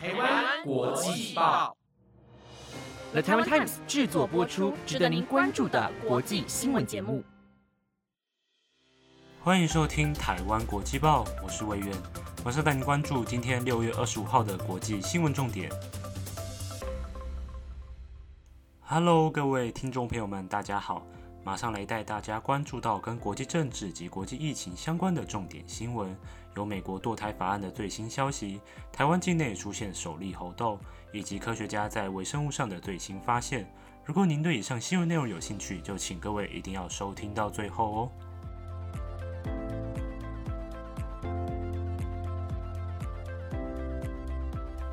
台湾国际报，The Taiwan Times 制作播出，值得您关注的国际新闻节目。欢迎收听台湾国际报，我是魏源，马上带您关注今天六月二十五号的国际新闻重点。Hello，各位听众朋友们，大家好。马上来带大家关注到跟国际政治及国际疫情相关的重点新闻，有美国堕胎法案的最新消息，台湾境内出现首例猴痘，以及科学家在微生物上的最新发现。如果您对以上新闻内容有兴趣，就请各位一定要收听到最后哦。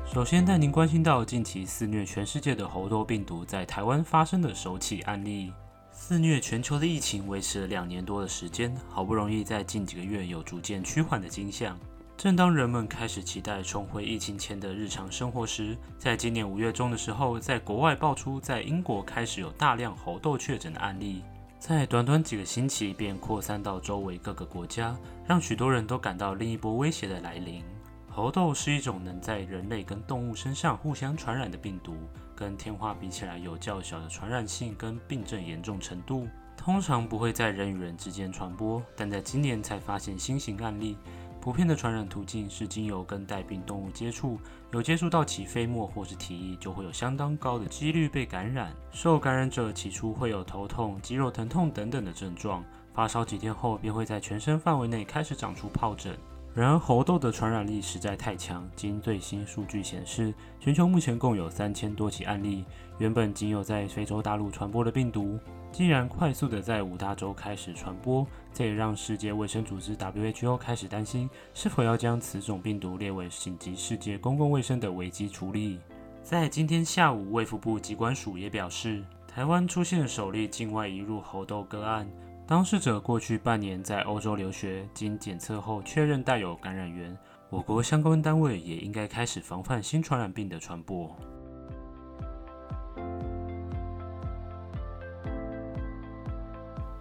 首先带您关心到近期肆虐全世界的猴痘病毒在台湾发生的首起案例。肆虐全球的疫情维持了两年多的时间，好不容易在近几个月有逐渐趋缓的迹象。正当人们开始期待重回疫情前的日常生活时，在今年五月中的时候，在国外爆出在英国开始有大量猴痘确诊的案例，在短短几个星期便扩散到周围各个国家，让许多人都感到另一波威胁的来临。猴痘是一种能在人类跟动物身上互相传染的病毒。跟天花比起来，有较小的传染性跟病症严重程度，通常不会在人与人之间传播。但在今年才发现新型案例，普遍的传染途径是经由跟带病动物接触，有接触到其飞沫或是体液，就会有相当高的几率被感染。受感染者起初会有头痛、肌肉疼痛等等的症状，发烧几天后便会在全身范围内开始长出疱疹。然而，猴痘的传染力实在太强。经最新数据显示，全球目前共有三千多起案例。原本仅有在非洲大陆传播的病毒，竟然快速的在五大洲开始传播，这也让世界卫生组织 WHO 开始担心，是否要将此种病毒列为紧急世界公共卫生的危机处理。在今天下午，卫福部机关署也表示，台湾出现首例境外移入猴痘个案。当事者过去半年在欧洲留学，经检测后确认带有感染源，我国相关单位也应该开始防范新传染病的传播。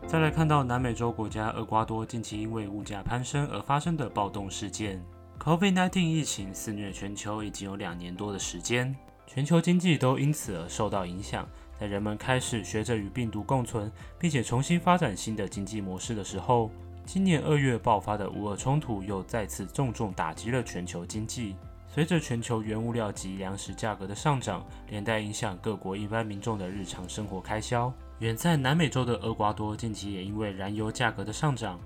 再来看到南美洲国家厄瓜多近期因为物价攀升而发生的暴动事件，COVID-19 疫情肆虐全球已经有两年多的时间，全球经济都因此而受到影响。在人们开始学着与病毒共存，并且重新发展新的经济模式的时候，今年二月爆发的乌俄冲突又再次重重打击了全球经济。随着全球原物料及粮食价格的上涨，连带影响各国一般民众的日常生活开销。远在南美洲的厄瓜多近期也因为燃油价格的上涨，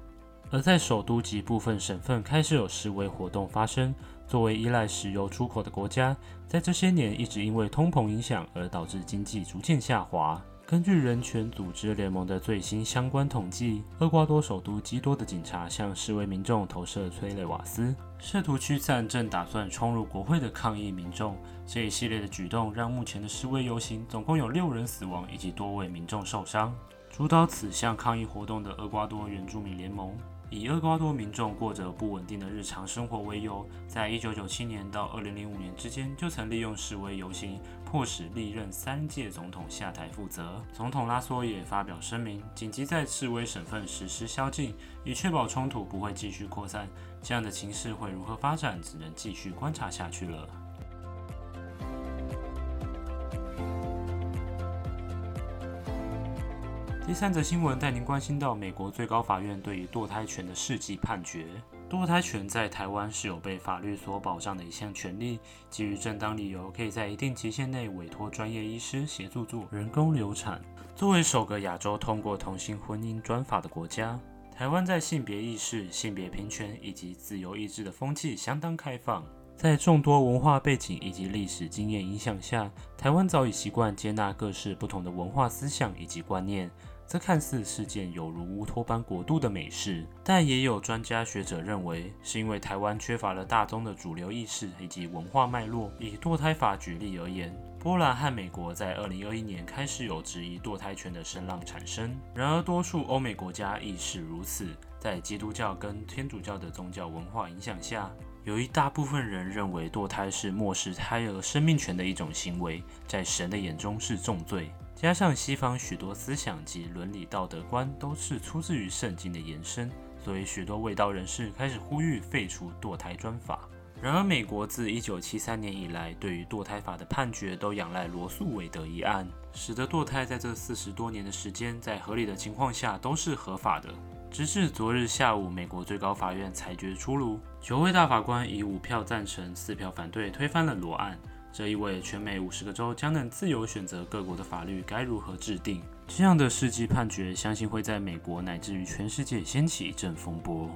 而在首都及部分省份开始有示威活动发生。作为依赖石油出口的国家，在这些年一直因为通膨影响而导致经济逐渐下滑。根据人权组织联盟的最新相关统计，厄瓜多首都基多的警察向示威民众投射催泪瓦斯，试图驱散正打算冲入国会的抗议民众。这一系列的举动让目前的示威游行总共有六人死亡，以及多位民众受伤。主导此项抗议活动的厄瓜多原住民联盟。以厄瓜多民众过着不稳定的日常生活为由，在一九九七年到二零零五年之间，就曾利用示威游行，迫使历任三届总统下台负责。总统拉索也发表声明，紧急在示威省份实施宵禁，以确保冲突不会继续扩散。这样的情势会如何发展，只能继续观察下去了。第三则新闻带您关心到美国最高法院对于堕胎权的世纪判决。堕胎权在台湾是有被法律所保障的一项权利，基于正当理由，可以在一定期限内委托专业医师协助做人工流产。作为首个亚洲通过同性婚姻专法的国家，台湾在性别意识、性别平权以及自由意志的风气相当开放。在众多文化背景以及历史经验影响下，台湾早已习惯接纳各式不同的文化思想以及观念。这看似是件有如乌托邦国度的美事，但也有专家学者认为，是因为台湾缺乏了大宗的主流意识以及文化脉络。以堕胎法举例而言，波兰和美国在2021年开始有质疑堕胎权的声浪产生。然而，多数欧美国家亦是如此。在基督教跟天主教的宗教文化影响下，有一大部分人认为堕胎是漠视胎儿生命权的一种行为，在神的眼中是重罪。加上西方许多思想及伦理道德观都是出自于圣经的延伸，所以许多卫道人士开始呼吁废除堕胎专法。然而，美国自1973年以来，对于堕胎法的判决都仰赖罗素韦德一案，使得堕胎在这四十多年的时间，在合理的情况下都是合法的。直至昨日下午，美国最高法院裁决出炉，九位大法官以五票赞成、四票反对推翻了罗案。这意味全美五十个州将能自由选择各国的法律该如何制定。这样的世纪判决，相信会在美国乃至于全世界掀起一阵风波。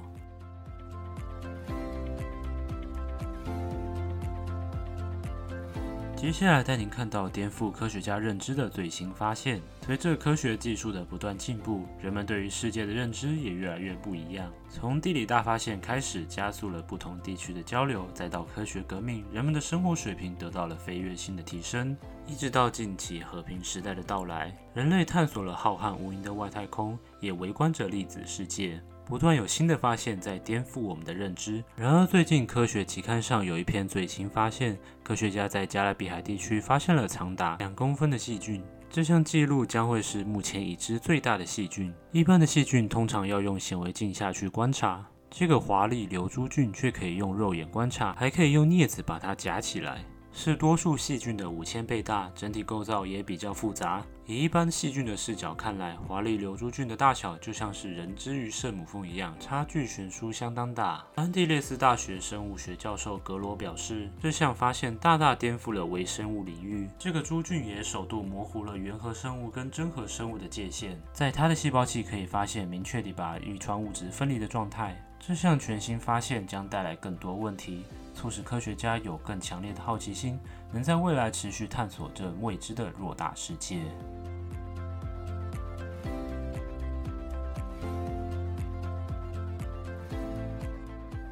接下来带您看到颠覆科学家认知的最新发现。随着科学技术的不断进步，人们对于世界的认知也越来越不一样。从地理大发现开始，加速了不同地区的交流，再到科学革命，人们的生活水平得到了飞跃性的提升，一直到近期和平时代的到来，人类探索了浩瀚无垠的外太空，也围观着粒子世界。不断有新的发现，在颠覆我们的认知。然而，最近科学期刊上有一篇最新发现：科学家在加勒比海地区发现了长达两公分的细菌。这项记录将会是目前已知最大的细菌。一般的细菌通常要用显微镜下去观察，这个华丽流珠菌却可以用肉眼观察，还可以用镊子把它夹起来。是多数细菌的五千倍大，整体构造也比较复杂。以一般细菌的视角看来，华丽流珠菌的大小就像是人之于圣母峰一样，差距悬殊相当大。安第列斯大学生物学教授格罗表示，这项发现大大颠覆了微生物领域。这个珠菌也首度模糊了原核生物跟真核生物的界限，在它的细胞器可以发现明确地把遗传物质分离的状态。这项全新发现将带来更多问题。促使科学家有更强烈的好奇心，能在未来持续探索这未知的偌大世界。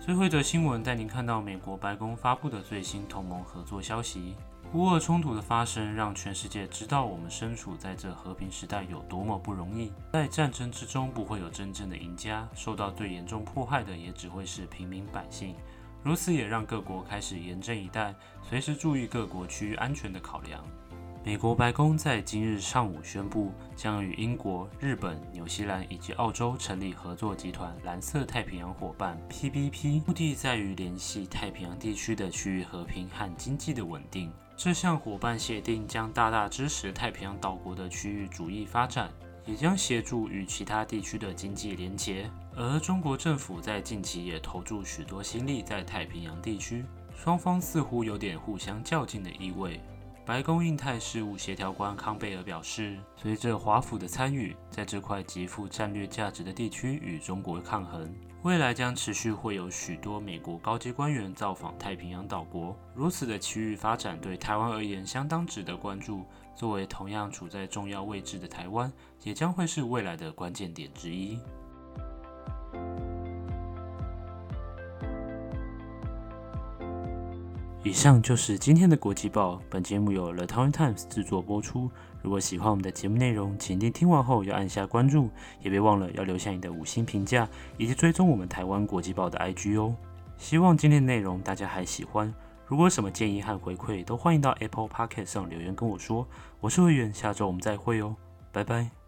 最后一则新闻带您看到美国白宫发布的最新同盟合作消息。乌俄冲突的发生让全世界知道我们身处在这和平时代有多么不容易。在战争之中不会有真正的赢家，受到最严重迫害的也只会是平民百姓。如此也让各国开始严阵以待，随时注意各国区域安全的考量。美国白宫在今日上午宣布，将与英国、日本、纽西兰以及澳洲成立合作集团——蓝色太平洋伙伴 （PBP），目的在于联系太平洋地区的区域和平和经济的稳定。这项伙伴协定将大大支持太平洋岛国的区域主义发展。也将协助与其他地区的经济连结，而中国政府在近期也投注许多心力在太平洋地区，双方似乎有点互相较劲的意味。白宫印太事务协调官康贝尔表示，随着华府的参与，在这块极富战略价值的地区与中国抗衡，未来将持续会有许多美国高级官员造访太平洋岛国。如此的区域发展对台湾而言相当值得关注。作为同样处在重要位置的台湾，也将会是未来的关键点之一。以上就是今天的国际报。本节目由 The Taiwan Times 制作播出。如果喜欢我们的节目内容，请一定听完后要按下关注，也别忘了要留下你的五星评价，以及追踪我们台湾国际报的 IG 哦。希望今天的内容大家还喜欢。如果有什么建议和回馈，都欢迎到 Apple Podcast 上留言跟我说。我是会员，下周我们再会哦，拜拜。